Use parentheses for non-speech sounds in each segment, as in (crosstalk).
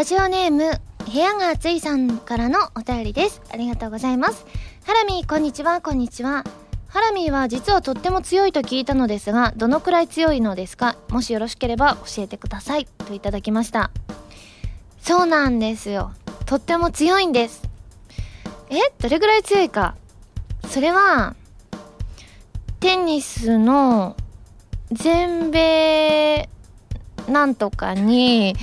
ラジオネーム部屋が暑いさんからのお便りです。ありがとうございます。ハラミーこんにちは。こんにちは。ハラミーは実はとっても強いと聞いたのですがどのくらい強いのですか？もしよろしければ教えてください。といただきました。そうなんですよ。とっても強いんです。え？どれぐらい強いか？それはテニスの全米なんとかに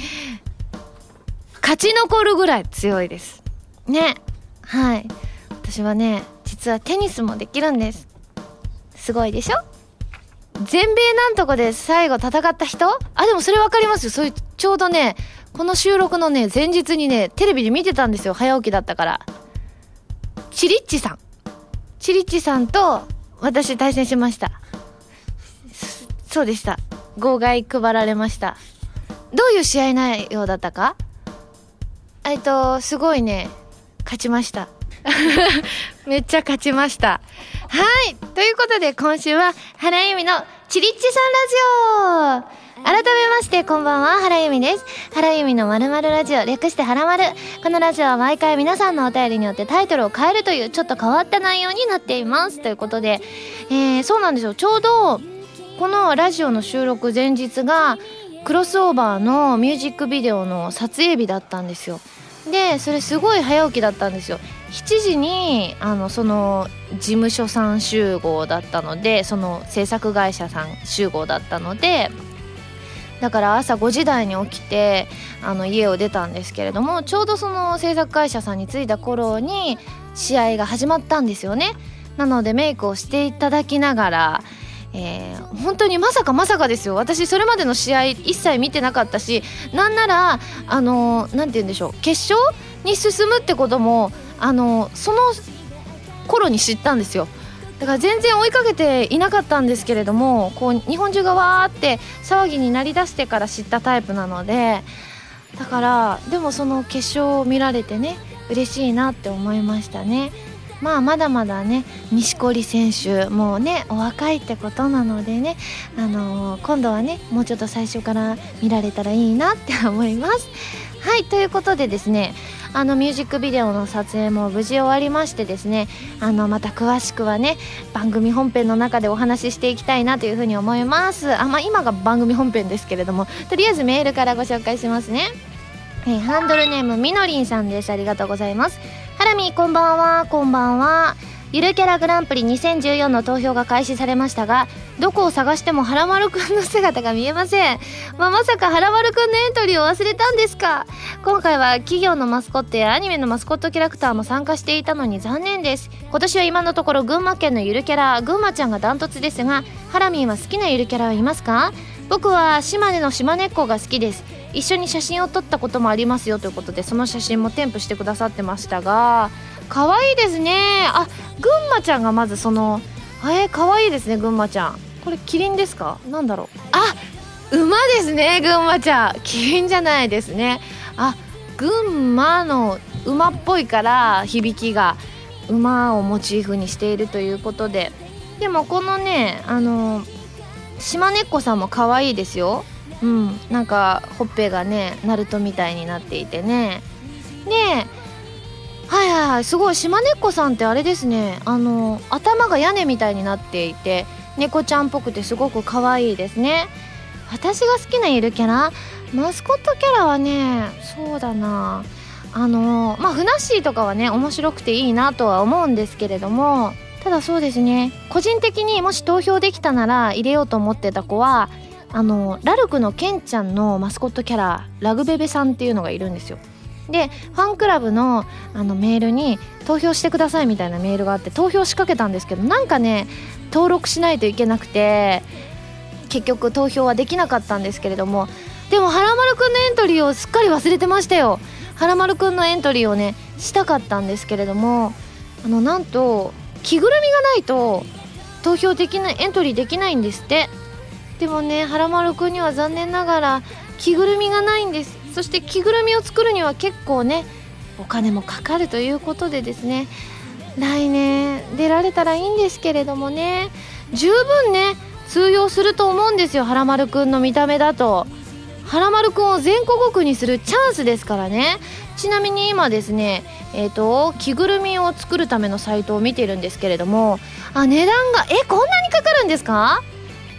勝ち残るぐらい強いですねはい私はね実はテニスもできるんですすごいでしょ？全米なんとかで最後戦った人？あ、でもそれわかりますよ。そういう、ちょうどね、この収録のね、前日にね、テレビで見てたんですよ。早起きだったから。チリッチさん。チリッチさんと私対戦しました。そうでした。号外配られました。どういう試合内容だったか？えっと、すごいね、勝ちました。(laughs) めっちゃ勝ちました。はい。ということで今週は原由美のチリッチさんラジオ改めまして、こんばんは、原由美です。原由美のまるまるラジオ、略してはらまる。このラジオは毎回皆さんのお便りによってタイトルを変えるというちょっと変わった内容になっています。ということで、えー、そうなんですよ。ちょうど、このラジオの収録前日が、クロスオーバーのミュージックビデオの撮影日だったんですよ。でそれすごい早起きだったんですよ。7時にあのその事務所さん集合だったのでその制作会社さん集合だったのでだから朝5時台に起きてあの家を出たんですけれどもちょうどその制作会社さんに着いた頃に試合が始まったんですよね。なのでメイクをしていただきながらえー、本当にまさかまさかですよ。私それまでの試合一切見てなかったしなんならあの何て言うんでしょう。決勝に進むってこともあのその頃に知ったんですよ。だから全然追いかけていなかったんですけれどもこう日本中がわーって騒ぎになりだしてから知ったタイプなのでだからでもその決勝を見られてね嬉しいなって思いましたね。まあまだまだね錦織選手もうねお若いってことなのでね、あのー、今度はねもうちょっと最初から見られたらいいなって思います。はいということでですねあのミュージックビデオの撮影も無事終わりましてですねあのまた詳しくはね番組本編の中でお話ししていきたいなというふうに思います。あまあ今が番組本編ですけれどもとりあえずメールからご紹介しますね。えハンドルネームみのりんさんです。ありがとうございます。ラミこんばんは。こんばんは。ゆるキャラグランプリ2014の投票が開始されましたがどこを探してもはらまるくんの姿が見えません、まあ、まさかはらまるくんのエントリーを忘れたんですか。今回は企業のマスコットやアニメのマスコットキャラクターも参加していたのに残念です。今年は今のところ群馬県のゆるキャラぐんまちゃんがダントツですがハラミーは好きなゆるキャラはいますか？僕は島根の島根っ子が好きです。一緒に写真を撮ったこともありますよということでその写真も添付してくださってましたが可愛いですね。あぐんまちゃんがまずそのえー、可愛いですねぐんまちゃん。これキリンですか？なんだろう。あ馬ですねぐんまちゃん。キリンじゃないですね。あ群馬の馬っぽいから響きが馬をモチーフにしているということで。でもこのねあの島根っこさんも可愛いですよ。うん。なんかほっぺがねナルトみたいになっていてね。ではいはいはいすごい島根っこさんってあれですね。あの頭が屋根みたいになっていて猫ちゃんっぽくてすごく可愛いですね。私が好きなゆるキャラ？マスコットキャラはねそうだな。あのまあふなっしーとかはね面白くていいなとは思うんですけれどもただそうですね。個人的にもし投票できたなら入れようと思ってた子はあのラルクのケンちゃんのマスコットキャララグベベさんっていうのがいるんですよ。でファンクラブのあのメールに投票してくださいみたいなメールがあって投票しかけたんですけどなんかね登録しないといけなくて結局投票はできなかったんですけれどもでもはらまるくんのエントリーをすっかり忘れてましたよ。はらまるくんのエントリーをねしたかったんですけれどもあのなんと着ぐるみがないと投票できないエントリーできないんですって。でもねはらまるくんには残念ながら着ぐるみがないんです。そして着ぐるみを作るには結構ねお金もかかるということでですね。来年出られたらいいんですけれどもね。十分ね通用すると思うんですよはらまるくんの見た目だと。はらまるくんを全国区にするチャンスですからね。ちなみに今ですねえっ、ー、と着ぐるみを作るためのサイトを見てるんですけれども。あ値段がえこんなにかかるんですか？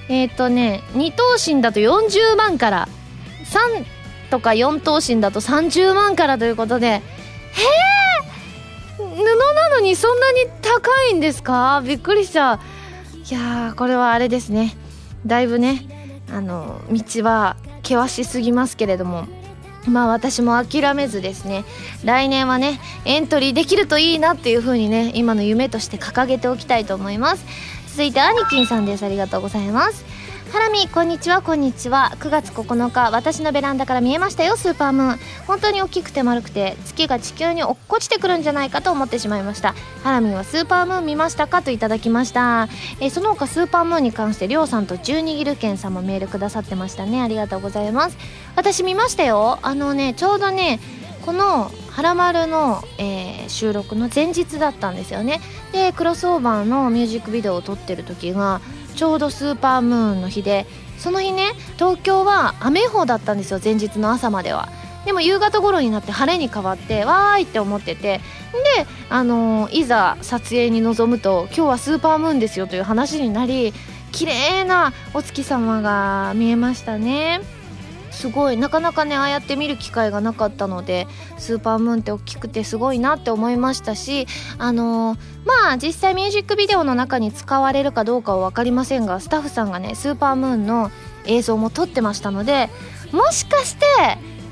えっ、ー、とね2頭身だと40万から3とか4頭身だと30万からということでへえ布なのにそんなに高いんですか？びっくりしちゃう。いやーこれはあれですね。だいぶねあの道は険しすぎますけれども。まあ私も諦めずですね来年はねエントリーできるといいなっていう風にね今の夢として掲げておきたいと思います。続いてアニキンさんです。ありがとうございます。ハラミこんにちは。こんにちは。9月9日私のベランダから見えましたよ。スーパームーン。本当に大きくて丸くて月が地球に落っこちてくるんじゃないかと思ってしまいました。ハラミはスーパームーン見ましたかといただきました。えその他スーパームーンに関してりょうさんと十二ギルケンさんもメールくださってましたね。ありがとうございます。私見ましたよ。あのねちょうどねこの「はらまるの」えー、収録の前日だったんですよね。でクロスオーバーのミュージックビデオを撮ってる時がちょうどスーパームーンの日でその日ね東京は雨予報だったんですよ前日の朝までは。でも夕方頃になって晴れに変わってわーいって思ってて。であのー、いざ撮影に臨むと今日はスーパームーンですよという話になり綺麗なお月様が見えましたね。すごい。なかなかねああやって見る機会がなかったのでスーパームーンって大きくてすごいなって思いましたしあのー、まあ実際ミュージックビデオの中に使われるかどうかは分かりませんがスタッフさんがねスーパームーンの映像も撮ってましたのでもしかして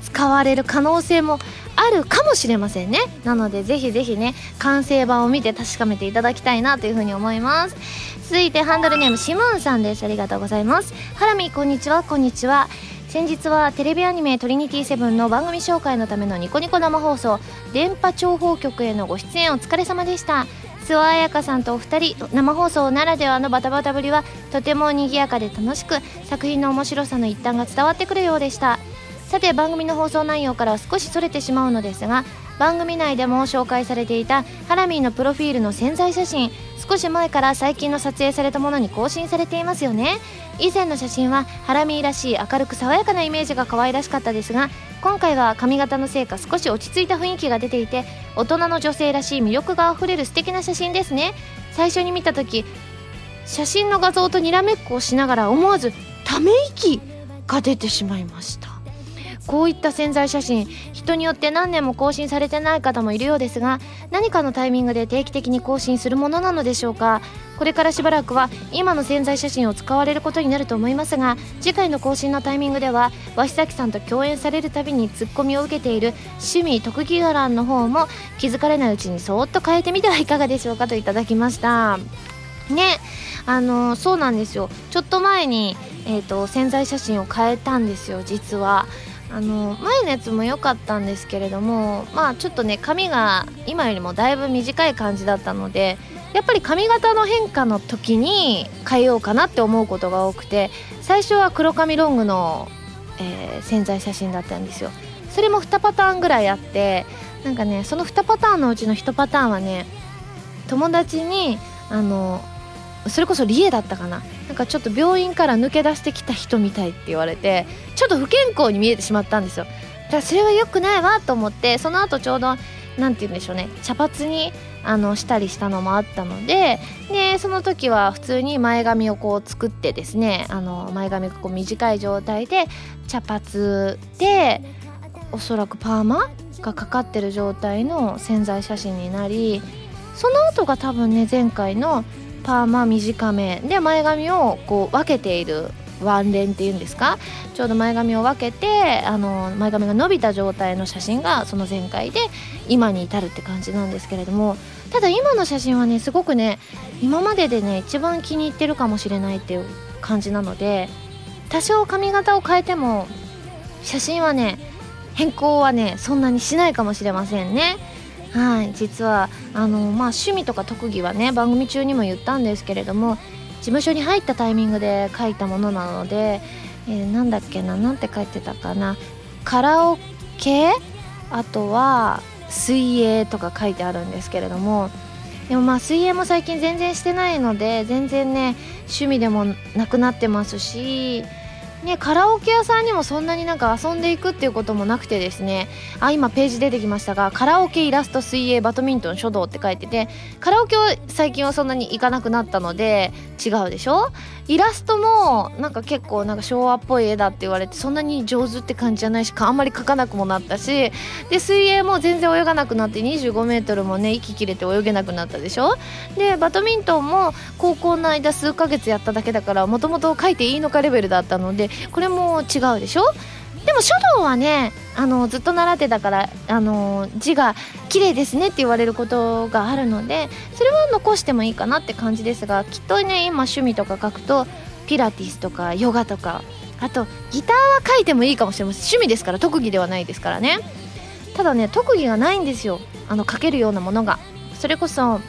使われる可能性もあるかもしれませんね。なのでぜひぜひね完成版を見て確かめていただきたいなというふうに思います。続いてハンドルネームシムーンさんです。ありがとうございます。ハラミこんにちは。こんにちは。先日はテレビアニメ「トリニティセブン」の番組紹介のためのニコニコ生放送電波諜報局へのご出演お疲れ様でした。諏訪彩香さんとお二人生放送ならではのバタバタぶりはとても賑やかで楽しく作品の面白さの一端が伝わってくるようでした。さて番組の放送内容から少しそれてしまうのですが番組内でも紹介されていたハラミーのプロフィールの潜在写真少し前から最近の撮影されたものに更新されていますよね。以前の写真はハラミーらしい明るく爽やかなイメージが可愛らしかったですが今回は髪型のせいか少し落ち着いた雰囲気が出ていて大人の女性らしい魅力があふれる素敵な写真ですね。最初に見た時写真の画像とにらめっこをしながら思わずため息が出てしまいました。こういった潜在写真人によって何年も更新されてない方もいるようですが何かのタイミングで定期的に更新するものなのでしょうか。これからしばらくは今の潜在写真を使われることになると思いますが次回の更新のタイミングでは鷲崎さんと共演されるたびにツッコミを受けている趣味特技欄の方も気づかれないうちにそーっと変えてみてはいかがでしょうかといただきました。ねあのそうなんですよ。ちょっと前に、えーと潜在写真を変えたんですよ実は。あの前のやつも良かったんですけれどもまあちょっとね髪が今よりもだいぶ短い感じだったのでやっぱり髪型の変化の時に変えようかなって思うことが多くて最初は黒髪ロングの、えー、潜在写真だったんですよ。それも2パターンぐらいあってなんかねその2パターンのうちの1パターンはね友達にあのそれこそリエだったかな。なんかちょっと病院から抜け出してきた人みたいって言われてちょっと不健康に見えてしまったんですよ。だからそれは良くないわと思ってその後ちょうど何て言うんでしょうね茶髪にあのしたりしたのもあったのででその時は普通に前髪をこう作ってですねあの前髪がこう短い状態で茶髪でおそらくパーマがかかってる状態の潜在写真になりその後が多分ね前回のパーマ短めで前髪をこう分けているワンレンっていうんですか？ちょうど前髪を分けてあの前髪が伸びた状態の写真がその前回で今に至るって感じなんですけれどもただ今の写真はねすごくね今まででね一番気に入ってるかもしれないっていう感じなので多少髪型を変えても写真はね変更はねそんなにしないかもしれませんね。はい実はあの、まあ、趣味とか特技はね番組中にも言ったんですけれども事務所に入ったタイミングで書いたものなので、えー、なんだっけななんて書いてたかな。カラオケ？あとは水泳とか書いてあるんですけれども。でもまあ水泳も最近全然してないので全然ね趣味でもなくなってますしね、カラオケ屋さんにもそんなになんか遊んでいくっていうこともなくてですね。あ今ページ出てきましたがカラオケイラスト水泳バドミントン書道って書いててカラオケは最近はそんなに行かなくなったので違うでしょ？イラストもなんか結構なんか昭和っぽい絵だって言われてそんなに上手って感じじゃないしあんまり描かなくもなったしで水泳も全然泳がなくなって2 5メートルもね息切れて泳げなくなったでしょ？でバドミントンも高校の間数ヶ月やっただけだからもともと書いていいのかレベルだったのでこれも違うでしょ？でも書道はねあのずっと習ってたからあの字が綺麗ですねって言われることがあるのでそれは残してもいいかなって感じですがきっとね今趣味とか書くとピラティスとかヨガとかあとギターは書いてもいいかもしれません。趣味ですから特技ではないですからね。ただね特技がないんですよ。あの書けるようなものが。それこそ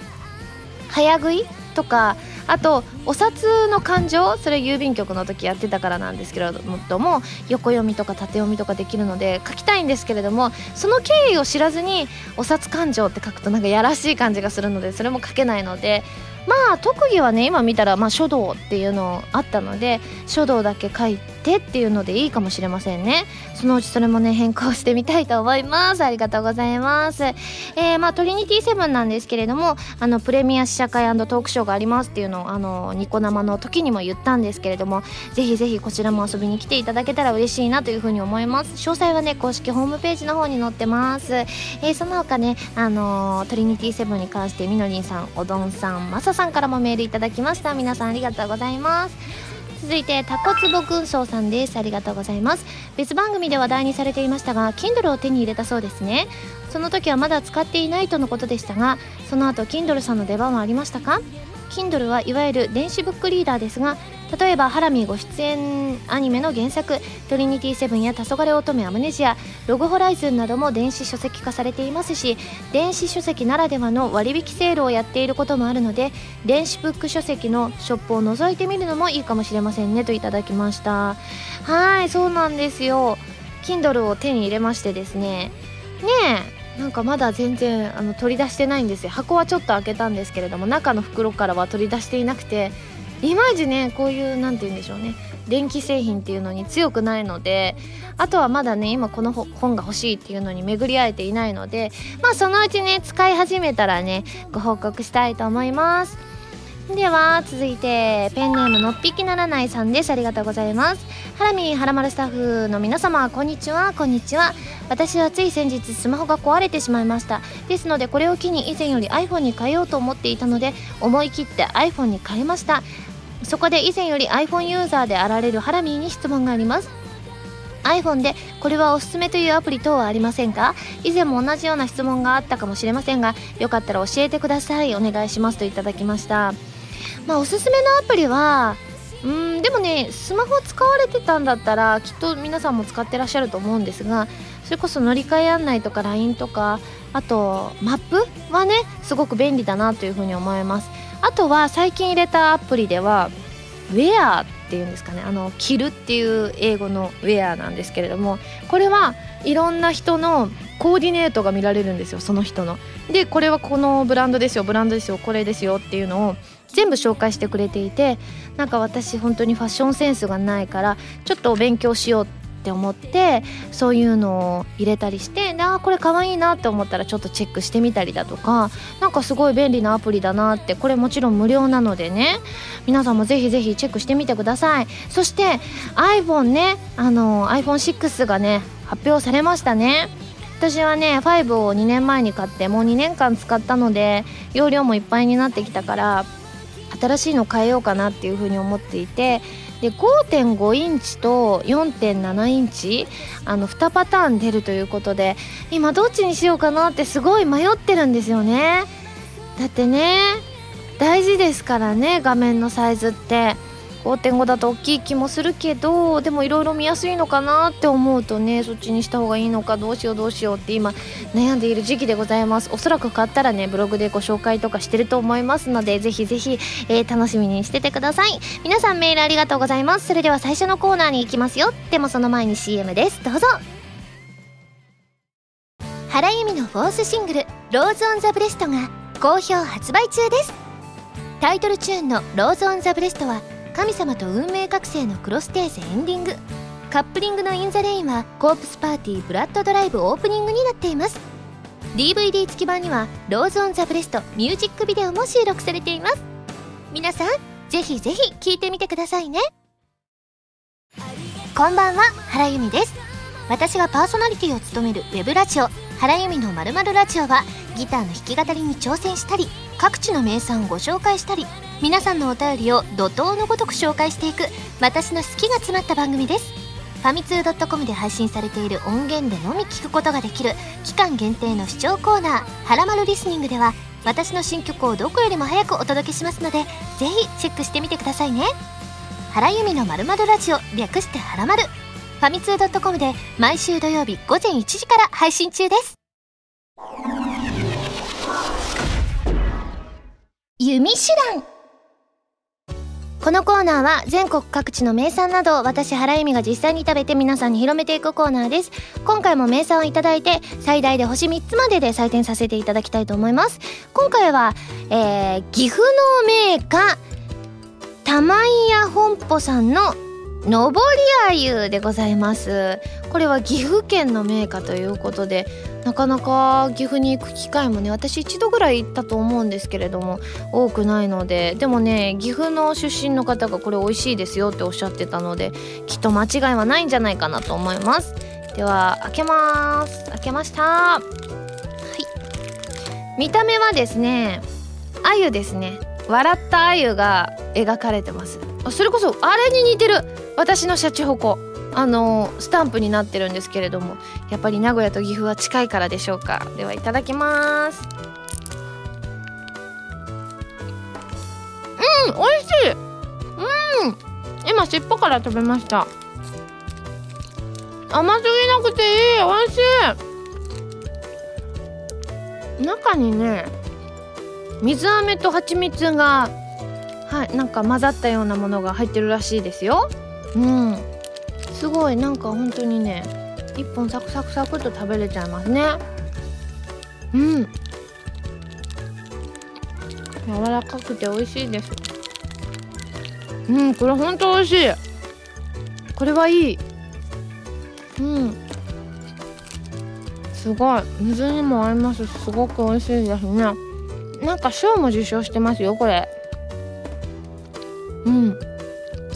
早食いとかあとお札の勘定それ郵便局の時やってたからなんですけれども横読みとか縦読みとかできるので書きたいんですけれどもその経緯を知らずにお札勘定って書くとなんかやらしい感じがするのでそれも書けないのでまあ特技はね今見たらま書道っていうのあったので書道だけ書いてっていうのでいいかもしれませんね。そのうちそれもね変更してみたいと思います。ありがとうございます。えー、まあトリニティセブンなんですけれどもあのプレミア試写会トークショーがありますっていうのをあのニコ生の時にも言ったんですけれどもぜひぜひこちらも遊びに来ていただけたら嬉しいなというふうに思います。詳細はね公式ホームページの方に載ってます。えー、その他ねあのトリニティセブンに関してみのりんさんおどんさんまささんからもメールいただきました。皆さんありがとうございます。続いてタコツボ軍曹さんです。ありがとうございます。別番組で話題にされていましたが Kindle を手に入れたそうですね。その時はまだ使っていないとのことでしたがその後 Kindle さんの出番はありましたか？Kindle はいわゆる電子ブックリーダーですが例えばハラミーご出演アニメの原作「トリニティセブン」や「黄昏乙女アムネジア」「ログホライズン」なども電子書籍化されていますし電子書籍ならではの割引セールをやっていることもあるので電子ブック書籍のショップを覗いてみるのもいいかもしれませんねといただきました。はいそうなんですよ。Kindle を手に入れましてですね。ねえなんかまだ全然あの取り出してないんですよ。箱はちょっと開けたんですけれども中の袋からは取り出していなくていまいちねこういう何て言うんでしょうね。電気製品っていうのに強くないのであとはまだね今この本が欲しいっていうのに巡り合えていないのでまあそのうちね使い始めたらねご報告したいと思います。では続いてペンネームのっぴきならないさんです。ありがとうございます。ハラミハラマルスタッフの皆様こんにちはこんにちは。私はつい先日スマホが壊れてしまいました。ですのでこれを機に以前より iPhone に変えようと思っていたので思い切って iPhone に変えました。そこで以前より iPhone ユーザーであられるハラミーに質問があります。iPhone でこれはおすすめというアプリ等はありませんか？以前も同じような質問があったかもしれませんがよかったら教えてください。お願いしますといただきました。まあおすすめのアプリはうんでもねスマホ使われてたんだったらきっと皆さんも使ってらっしゃると思うんですがそれこそ乗り換え案内とか LINE とかあとマップはねすごく便利だなというふうに思います。あとは最近入れたアプリではウェアっていうんですかねあの着るっていう英語のウェアなんですけれどもこれはいろんな人のコーディネートが見られるんですよその人の。でこれはこのブランドですよブランドですよこれですよっていうのを全部紹介してくれていてなんか私本当にファッションセンスがないからちょっと勉強しようって思ってそういうのを入れたりしてであこれかわいいなって思ったらちょっとチェックしてみたりだとかなんかすごい便利なアプリだなってこれもちろん無料なのでね皆さんもぜひぜひチェックしてみてください。そして iPhone ねあの iPhone6 がね発表されましたね。私はね5を2年前に買ってもう2年間使ったので容量もいっぱいになってきたから新しいの変えようかなっていうふうに思っていてで5.5インチと4.7インチあの2パターン出るということで今どっちにしようかなってすごい迷ってるんですよね。だってね大事ですからね画面のサイズって。5.5だと大きい気もするけどでもいろいろ見やすいのかなって思うとねそっちにした方がいいのかどうしようどうしようって今悩んでいる時期でございます。おそらく買ったらねブログでご紹介とかしてると思いますのでぜひぜひ、えー、楽しみにしててください。皆さんメールありがとうございます。それでは最初のコーナーに行きますよ。でもその前に CM です。どうぞ。原由実の Fourth シングル「Rose on the Breast」が好評発売中です。タイトルチューンの「Rose on the Breast は」神様と運命覚醒のクロステーゼエンディング。カップリングの「In the Rain」はコープスパーティーブラッドドライブオープニングになっています。DVD 付き版には「Rose on the Breast」ミュージックビデオも収録されています。皆さんぜひぜひ聴いてみてくださいね。こんばんは原由美です。私がパーソナリティを務めるウェブラジオ原由美のまるまるラジオはギターの弾き語りに挑戦したり各地の名産をご紹介したり皆さんのお便りを怒涛のごとく紹介していく私の好きが詰まった番組です。ファミツー .com で配信されている音源でのみ聞くことができる期間限定の視聴コーナー「はらまるリスニング」では私の新曲をどこよりも早くお届けしますのでぜひチェックしてみてくださいね。原由美のまるまるラジオ略してはらまる。ファミツー .com で毎週土曜日午前1時から配信中です。弓手段。このコーナーは全国各地の名産などを私原由美が実際に食べて皆さんに広めていくコーナーです。今回も名産を頂いて最大で星3つまでで採点させていただきたいと思います。今回は、えー、岐阜の銘菓玉井屋本舗さんののぼりあゆでございます。これは岐阜県の名家ということでなかなか岐阜に行く機会もね私一度ぐらい行ったと思うんですけれども多くないのででもね岐阜の出身の方がこれ美味しいですよっておっしゃってたのできっと間違いはないんじゃないかなと思います。では開けます。開けました。はい。見た目はですね鮎ですね。笑った鮎が描かれてます。あそれこそあれに似てる。私のシャチホコあのスタンプになってるんですけれどもやっぱり名古屋と岐阜は近いからでしょうか。ではいただきます。うん美味しい。うん。今尻尾から食べました。甘すぎなくていい。美味しい。中にね水飴と蜂蜜がはいなんか混ざったようなものが入ってるらしいですよ。うん。すごいなんか本当にね1本サクサクサクと食べれちゃいますね。うん。柔らかくて美味しいです。うんこれほんと美味しい。これはいい。うん。すごい。水にも合いますすごく美味しいですね。なんか賞も受賞してますよこれ。うん。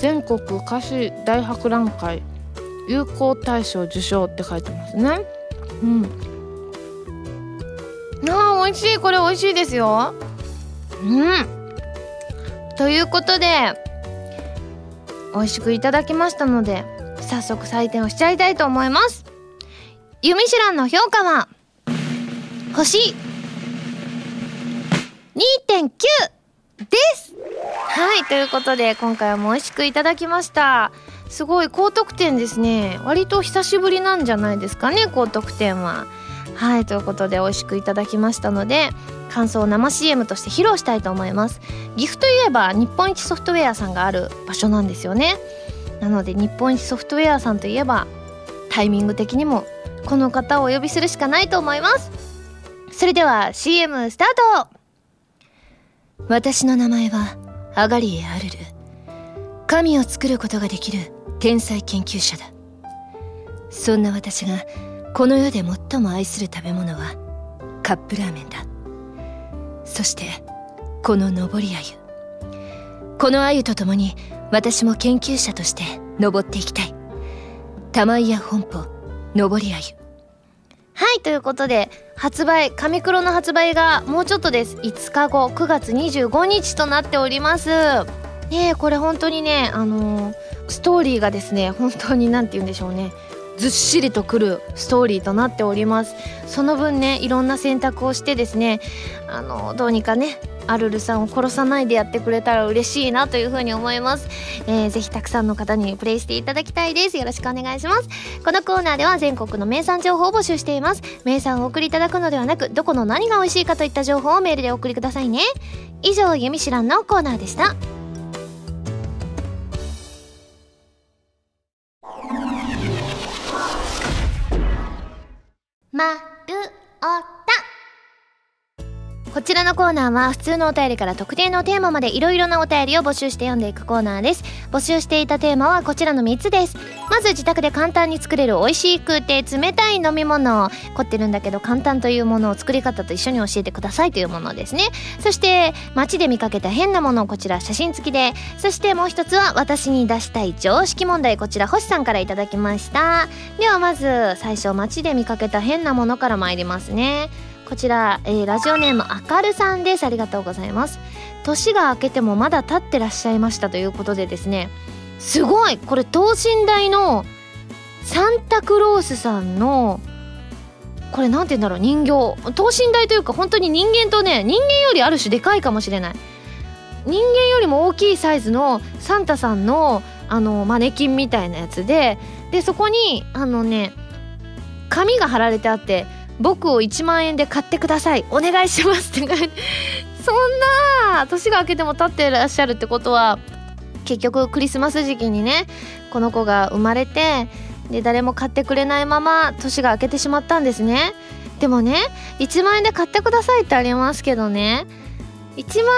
全国歌詞大博覧会流行大賞受賞って書いてますね。うん。あー美味しい。これ美味しいですよ。うん。ということで美味しくいただきましたので早速採点をしちゃいたいと思います。ユミシュランの評価は星2.9です。はいということで今回も美味しくいただきました。すごい高得点ですね。割と久しぶりなんじゃないですかね高得点は。はいということで美味しくいただきましたので感想を生 CM として披露したいと思います。岐阜といえば日本一ソフトウェアさんがある場所なんですよね。なので日本一ソフトウェアさんといえばタイミング的にもこの方をお呼びするしかないと思います。それでは CM スタート!私の名前はアガリエ・アルル。神を作ることができる天才研究者だ。そんな私がこの世で最も愛する食べ物はカップラーメンだ。そしてこの登り鮎。この鮎と共に私も研究者として登っていきたい。玉井屋本舗登り鮎。はいということで発売紙黒の発売がもうちょっとです。5日後9月25日となっております。ねえこれ本当にねあのー、ストーリーがですね本当に何て言うんでしょうね。ずっしりとくるストーリーとなっております。その分ねいろんな選択をしてですねあのどうにかねアルルさんを殺さないでやってくれたら嬉しいなというふうに思います、えー、ぜひたくさんの方にプレイしていただきたいです。よろしくお願いします。このコーナーでは全国の名産情報を募集しています。名産をお送りいただくのではなくどこの何が美味しいかといった情報をメールでお送りくださいね。以上「ゆみしらん」のコーナーでした。まるおたこちらのコーナーは普通のお便りから特定のテーマまでいろいろなお便りを募集して読んでいくコーナーです。募集していたテーマはこちらの3つです。まず自宅で簡単に作れる美味しくて冷たい飲み物凝ってるんだけど簡単というものを作り方と一緒に教えてくださいというものですね。そして街で見かけた変なものこちら写真付きで。そしてもう一つは私に出したい常識問題こちら星さんから頂きました。ではまず最初街で見かけた変なものから参りますね。こちら、えー、ラジオネームあかるさんです。ありがとうございます。年が明けてもまだ経ってらっしゃいました。ということでですねすごい。これ等身大のサンタクロースさんのこれ何て言うんだろう人形。等身大というか本当に人間とね人間よりある種でかいかもしれない。人間よりも大きいサイズのサンタさんのあのマネキンみたいなやつででそこにあのね紙が貼られてあって僕を1万円で買ってください。お願いしますって (laughs) そんな年が明けても経ってらっしゃるってことは結局クリスマス時期にねこの子が生まれてで誰も買ってくれないまま年が明けてしまったんですね。でもね1万円で買ってくださいってありますけどね1万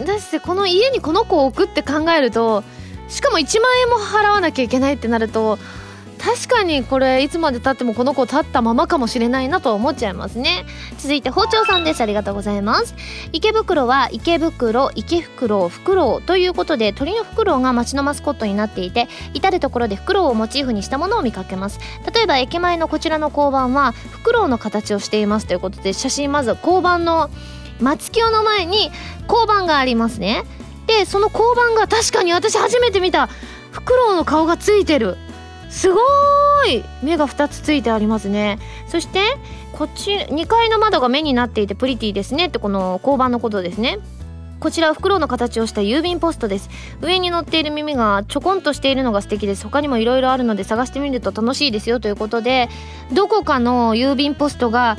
円出してこの家にこの子を置くって考えるとしかも1万円も払わなきゃいけないってなると確かにこれいつまでたってもこの子立ったままかもしれないなと思っちゃいますね。続いて包丁さんです。ありがとうございます。池袋は池袋池袋フクロウということで鳥のフクロウが街のマスコットになっていて至る所でフクロウをモチーフにしたものを見かけます。例えば駅前のこちらの交番はフクロウの形をしていますということで写真まず交番の松清の前に交番がありますね。でその交番が確かに私初めて見た。フクロウの顔がついてる。すごい。目が2つついてありますね。そしてこっち2階の窓が目になっていてプリティですね。ってこの交番のことですね。こちらは袋の形をした郵便ポストです。上に乗っている耳がちょこんとしているのが素敵です。他にもいろいろあるので探してみると楽しいですよ。ということでどこかの郵便ポストが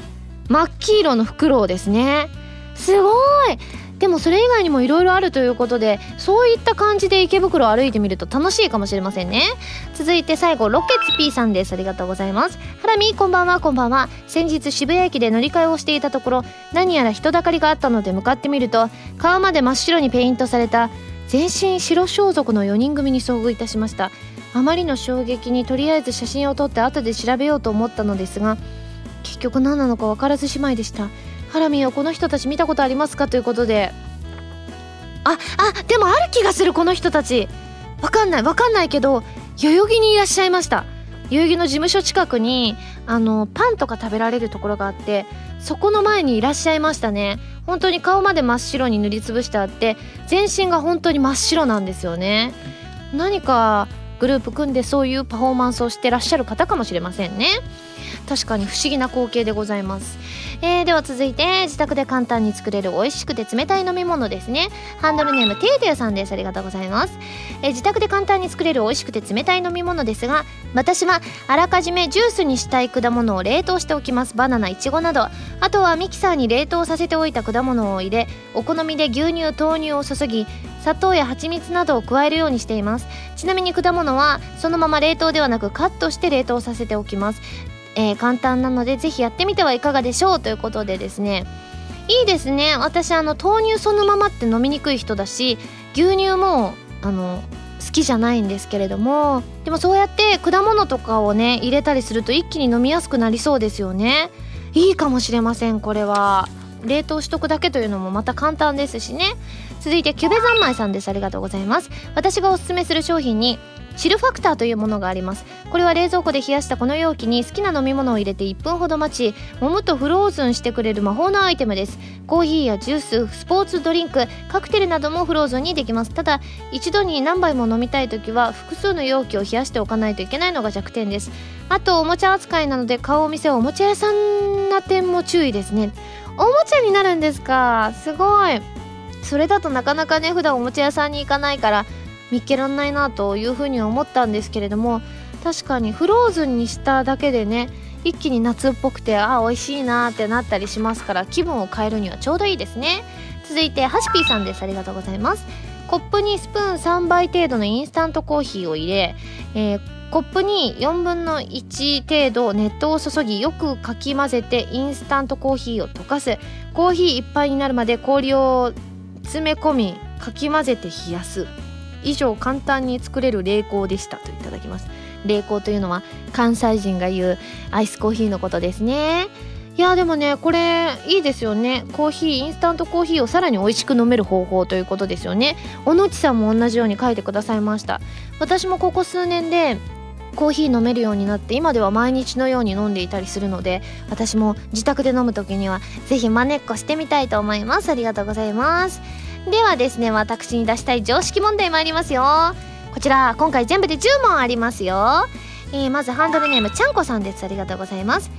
真っ黄色のフクロウですね。すごい。でもそれ以外にもいろいろあるということでそういった感じで池袋を歩いてみると楽しいかもしれませんね。続いて最後ロケツ P さんです。ありがとうございます。ハラミこんばんはこんばんは。先日渋谷駅で乗り換えをしていたところ何やら人だかりがあったので向かってみると顔まで真っ白にペイントされた全身白装束の4人組に遭遇いたしました。あまりの衝撃にとりあえず写真を撮って後で調べようと思ったのですが結局何なのか分からずじまいでした。ハラミはこの人たち見たことありますか？ということで。ああでもある気がするこの人たち。わかんないわかんないけど代々木にいらっしゃいました。代々木の事務所近くにあのパンとか食べられるところがあってそこの前にいらっしゃいましたね。本当に顔まで真っ白に塗りつぶしてあって全身が本当に真っ白なんですよね。何かグループ組んでそういうパフォーマンスをしてらっしゃる方かもしれませんね。確かに不思議な光景でございます、えー、では続いて自宅で簡単に作れる美味しくて冷たい飲み物ですね。ハンドルネームてーてーさんです。ありがとうございます、えー、自宅で簡単に作れる美味しくて冷たい飲み物ですが私はあらかじめジュースにしたい果物を冷凍しておきます。バナナいちごなど。あとはミキサーに冷凍させておいた果物を入れお好みで牛乳豆乳を注ぎ砂糖や蜂蜜などを加えるようにしています。ちなみに果物はそのまま冷凍ではなくカットして冷凍させておきます。えー、簡単なのでぜひやってみてはいかがでしょうということでですね。いいですね。私あの豆乳そのままって飲みにくい人だし牛乳もあの好きじゃないんですけれどもでもそうやって果物とかをね入れたりすると一気に飲みやすくなりそうですよね。いいかもしれませんこれは。冷凍しとくだけというのもまた簡単ですしね。続いてキュベ三昧さんです。ありがとうございます。私がおすすめする商品にチルファクターというものがあります。これは冷蔵庫で冷やしたこの容器に好きな飲み物を入れて1分ほど待ち揉むとフローズンしてくれる魔法のアイテムです。コーヒーやジューススポーツドリンクカクテルなどもフローズンにできます。ただ一度に何杯も飲みたい時は複数の容器を冷やしておかないといけないのが弱点です。あとおもちゃ扱いなので買うお店はおもちゃ屋さんな点も注意ですね。おもちゃになるんですか？すごい。それだとなかなかね普段おもちゃ屋さんに行かないから見っけらんないなというふうに思ったんですけれども確かにフローズンにしただけでね一気に夏っぽくてあ美味しいなってなったりしますから気分を変えるにはちょうどいいですね。続いてハシピーさんです。ありがとうございます。コップにスプーン3杯程度のインスタントコーヒーを入れ、えー、コップに4分の1程度熱湯を注ぎよくかき混ぜてインスタントコーヒーを溶かす。コーヒーいっぱいになるまで氷を詰め込みかき混ぜて冷やす。以上簡単に作れる冷凍でしたといただきます。冷凍というのは関西人が言うアイスコーヒーのことですね。いやでもねこれいいですよね。コーヒーインスタントコーヒーをさらに美味しく飲める方法ということですよね。小野地さんも同じように書いてくださいました。私もここ数年でコーヒー飲めるようになって今では毎日のように飲んでいたりするので私も自宅で飲む時には是非まねっこしてみたいと思います。ありがとうございます。ではですね私に出したい常識問題参りますよ。こちら今回全部で10問ありますよ、えー、まずハンドルネームちゃんこさんです。ありがとうございます。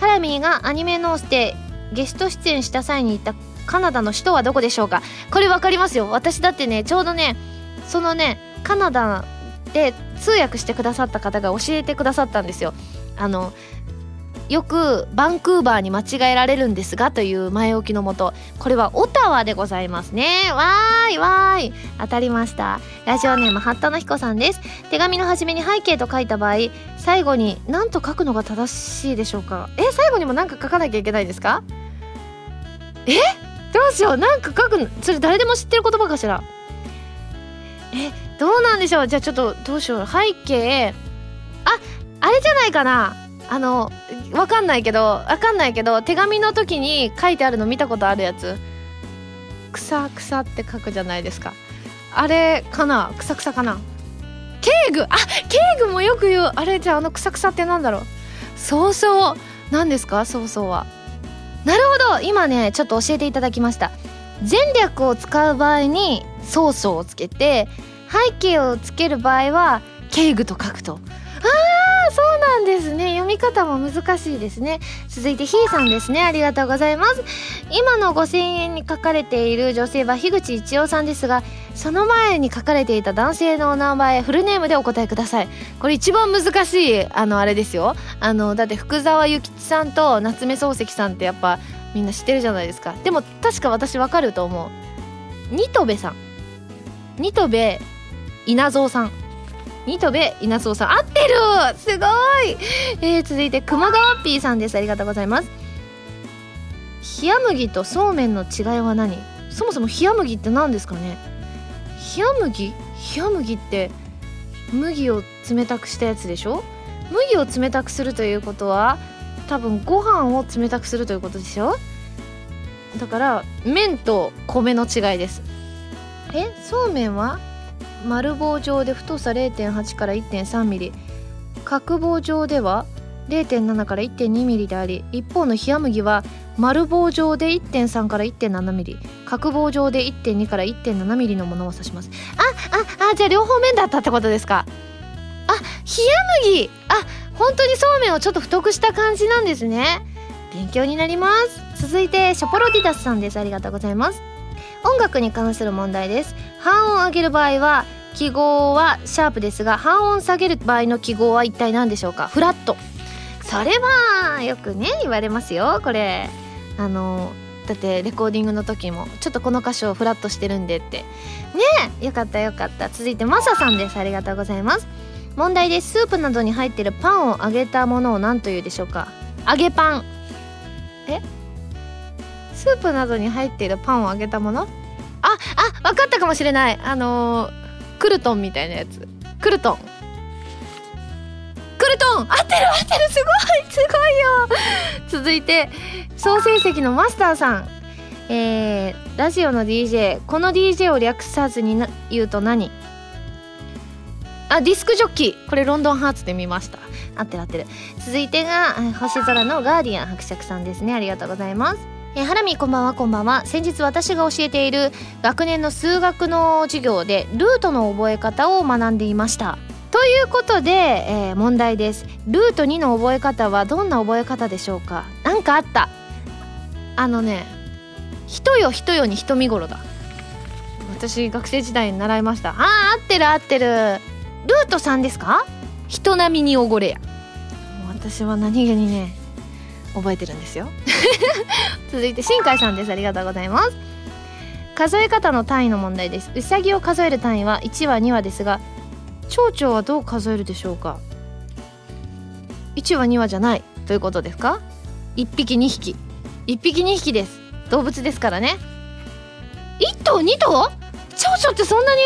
ハラミーがアニメノースでゲスト出演した際に行ったカナダの首都はどこでしょうか？これ分かりますよ。私だってねちょうどねそのねカナダで通訳してくださった方が教えてくださったんですよ。あのよくバンクーバーに間違えられるんですがという前置きのもとこれはオタワでございますね。わーいわーい。当たりました。ラジオネーム八田の彦さんです。手紙の初めに背景と書いた場合最後に何と書くのが正しいでしょうか？え最後にも何か書かなきゃいけないですか？え？どうしよう。なんか書くそれ誰でも知ってる言葉かしら？えどうなんでしょう。じゃあちょっとどうしよう。背景。ああれじゃないかな。あのわかんないけどわかんないけど手紙の時に書いてあるの見たことあるやつ。草草って書くじゃないですか。あれかな？草草かな？ケーグ！あケーグもよく言う。あれじゃああの草草ってなんだろう？そうそう何ですか？そうそうは。なるほど！今ねちょっと教えていただきました。前略を使う場合に「ソース」をつけて背景をつける場合は「ケーグ」と書くと。そうなんですね。読み方も難しいですね。続いてひーさんですね。ありがとうございます。今の5000円に書かれている女性は樋口一葉さんですがその前に書かれていた男性のお名前フルネームでお答えください。これ一番難しいあのあれですよ。あのだって福沢諭吉さんと夏目漱石さんってやっぱみんな知ってるじゃないですか。でも確か私わかると思う。ニトベさん。ニトベ稲造さん。ニトベ稲造さん合ってる。すごい、えー、続いて熊川ピーさんです。ありがとうございます。冷麦とそうめんの違いは何？そもそも冷麦って何ですかね？冷麦？冷麦って麦を冷たくしたやつでしょ？麦を冷たくするということは多分ご飯を冷たくするということでしょ？だから麺と米の違いです。えそうめんは丸棒状で太さ0.8から 1.3mm 角棒状では0.7から 1.2mm であり一方の冷麦は丸棒状で1.3から 1.7mm 角棒状で1.2から 1.7mm のものを指します。あああじゃあ両方面だったってことですか？あ冷麦。あ本当にそうめんをちょっと太くした感じなんですね。勉強になります。続いてショポロディダスさんです。ありがとうございます。音楽に関する問題です。半音上げる場合は記号はシャープですが半音下げる場合の記号は一体何でしょうか？フラット。それはよくね言われますよこれ。あのだってレコーディングの時もちょっとこの箇所をフラットしてるんでって。ねえよかったよかった。続いてマサさんです。ありがとうございます。問題です。スープなどに入ってるパンを揚げたものを何というでしょうか？揚げパン。え？スープなどに入っているパンを揚げたもの？ああ分かったかもしれない。あのー、クルトンみたいなやつ。クルトン。クルトン！合ってる合ってる！すごいすごいよ！続いて総成績のマスターさん。えー、ラジオの DJ この DJ を略さずに言うと何？あディスクジョッキー。これロンドンハーツで見ました。合ってる合ってる。続いてが星空のガーディアン伯爵さんですね。ありがとうございます。えハラミこんばんはこんばんは。先日私が教えている学年の数学の授業でルートの覚え方を学んでいました。ということで、えー、問題です。ルート2の覚え方はどんな覚え方でしょうか？何かあった。あのね人よ人よに人見頃だ。私学生時代に習いました。あー合ってる合ってる。ルート3ですか？人並みにおごれや。私は何気にね覚えてるんですよ。(laughs) 続いて新海さんです。ありがとうございます。数え方の単位の問題です。うさぎを数える単位は1話2話ですが蝶々はどう数えるでしょうか？1羽2羽じゃない。ということですか？1匹2匹。1匹2匹です。動物ですからね。1頭2頭？蝶々ってそんなに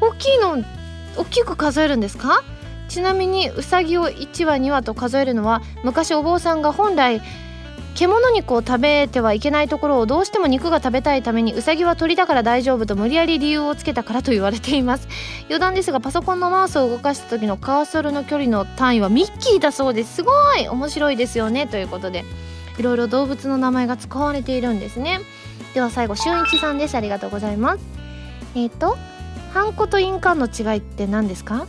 大きいの大きく数えるんですか？ちなみにウサギを1羽2羽と数えるのは昔お坊さんが本来獣肉を食べてはいけないところをどうしても肉が食べたいためにウサギは鳥だから大丈夫と無理やり理由をつけたからと言われています。余談ですがパソコンのマウスを動かした時のカーソルの距離の単位はミッキーだそうです。すごい面白いですよね。ということでいろいろ動物の名前が使われているんですね。では最後俊一さんです。ありがとうございます。えっ、ー、とハンコと印鑑の違いって何ですか？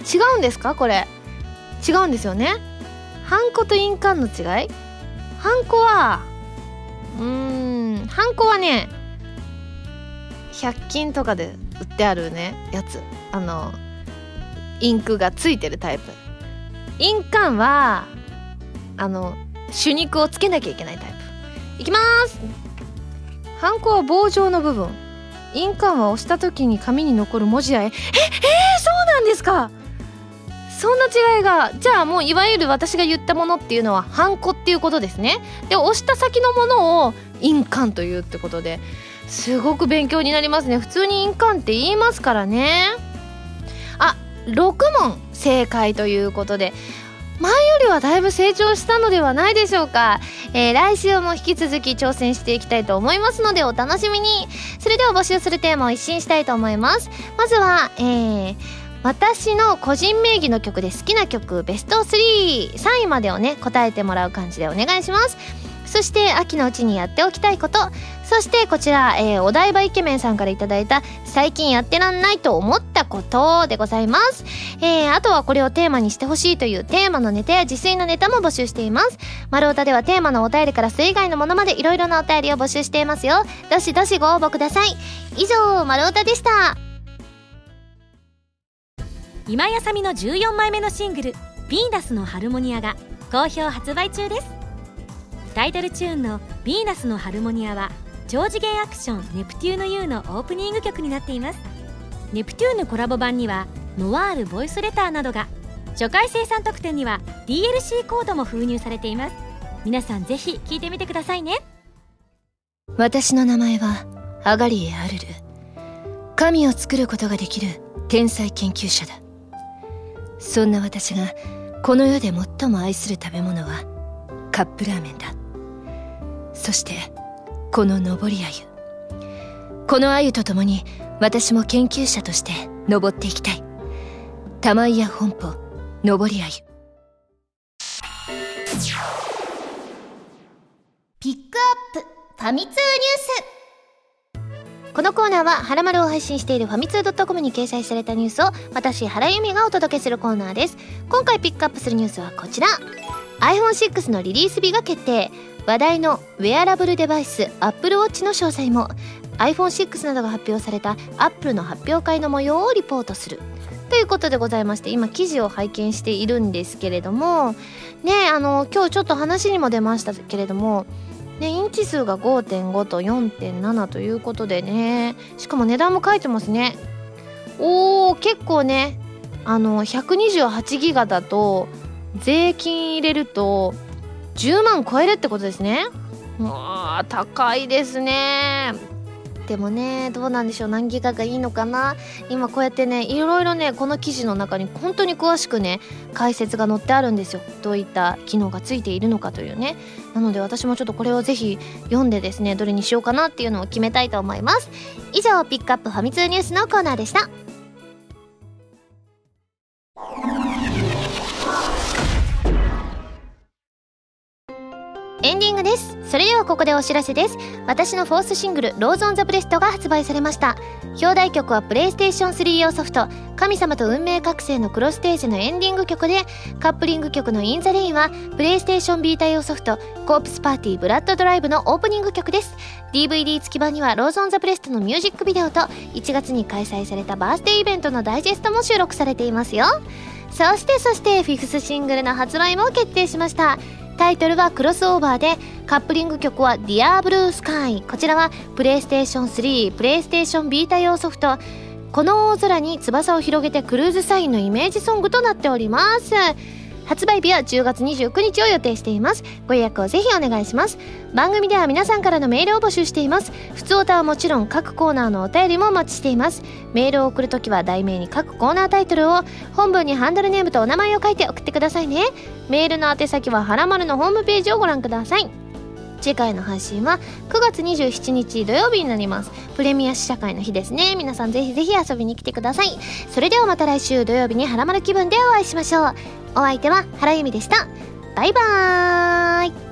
違うんですか？これ。違うんですよね？ハンコと印鑑の違い？ハンコはうーんハンコはね100均とかで売ってあるねやつ。あのインクがついてるタイプ。印鑑はあの手肉をつけなきゃいけないタイプ。いきます！ハンコは棒状の部分。印鑑は押した時に紙に残る文字やえええー、そうなんですか！そんな違いがじゃあもういわゆる私が言ったものっていうのはハンコっていうことですね。で押した先のものを印鑑というってことですごく勉強になりますね。普通に印鑑って言いますからね。あ6問正解ということで前よりはだいぶ成長したのではないでしょうか、えー、来週も引き続き挑戦していきたいと思いますのでお楽しみに。それでは募集するテーマを一新したいと思います。まずはえー私の個人名義の曲で好きな曲ベスト33位までをね答えてもらう感じでお願いします。そして秋のうちにやっておきたいこと。そしてこちら、えー、お台場イケメンさんから頂いた最近やってらんないと思ったことでございます、えー、あとはこれをテーマにしてほしいというテーマのネタや自炊のネタも募集しています。丸太ではテーマのお便りからそれ以外のものまでいろいろなお便りを募集していますよ。どしどしご応募ください。以上丸太でした。今やさみの14枚目のシングル「ヴィーナスのハルモニア」が好評発売中です。タイトルチューンの「ヴィーナスのハルモニア」は超次元アクション「ネプテューヌ U」のオープニング曲になっています。ネプテューヌコラボ版にはノワールボイスレターなどが初回生産特典には DLC コードも封入されています。皆さんぜひ聴いてみてくださいね。私の名前はアガリエ・アルル。神を作ることができる天才研究者だ。そんな私がこの世で最も愛する食べ物はカップラーメンだ。そしてこの上り鮎。この鮎と共に私も研究者として登っていきたい。玉井屋本舗上り鮎。ピックアップファミ通ニュース。このコーナーは、はらまるを配信しているファミツー .com に掲載されたニュースを、私、原由美がお届けするコーナーです。今回ピックアップするニュースはこちら。iPhone6 のリリース日が決定。話題のウェアラブルデバイス、Apple Watch の詳細も。iPhone6 などが発表された Apple の発表会の模様をリポートする。ということでございまして今記事を拝見しているんですけれどもねあの今日ちょっと話にも出ましたけれどもね、インチ数が5.5と4.7ということでね。しかも値段も書いてますね。おー結構ねあの128ギガだと税金入れると10万超えるってことですね。うわ高いですね。でもねどうなんでしょう何ギガがいいのかな。今こうやってねいろいろねこの記事の中に本当に詳しくね解説が載ってあるんですよ。どういった機能がついているのかというね。なので私もちょっとこれをぜひ読んでですねどれにしようかなっていうのを決めたいと思います。以上ピックアップファミ通ニュースのコーナーでした。エンディングです。それではここでお知らせです。私の Fourth シングル「Rose on the Breast」が発売されました。表題曲はプレイステーション3用ソフト「神様と運命覚醒」のクロステーゼのエンディング曲でカップリング曲の「In the Rain」はプレイステーションビータ用ソフト「コープスパーティー・ブラッド・ドライブ」のオープニング曲です。DVD 付き版には「Rose on the Breast」のミュージックビデオと1月に開催されたバースデーイベントのダイジェストも収録されていますよ。そしてそしてフィフスシングルの発売も決定しました。タイトルは crossover でカップリング曲は Dear Blue Sky こちらはプレイステーション3プレイステーションビータ用ソフトこの大空に翼を広げて CRUISE SIGN のイメージソングとなっております。発売日は10月29日を予定しています。ご予約をぜひお願いします。番組では皆さんからのメールを募集しています。普通歌はもちろん各コーナーのお便りもお待ちしています。メールを送るときは題名に各コーナータイトルを本文にハンドルネームとお名前を書いて送ってくださいね。メールの宛先ははらまるのホームページをご覧ください。次回の配信は9月27日土曜日になります。プレミア試写会の日ですね。皆さんぜひぜひ遊びに来てください。それではまた来週土曜日にハラマル気分でお会いしましょう。お相手は原由美でした。バイバーイ。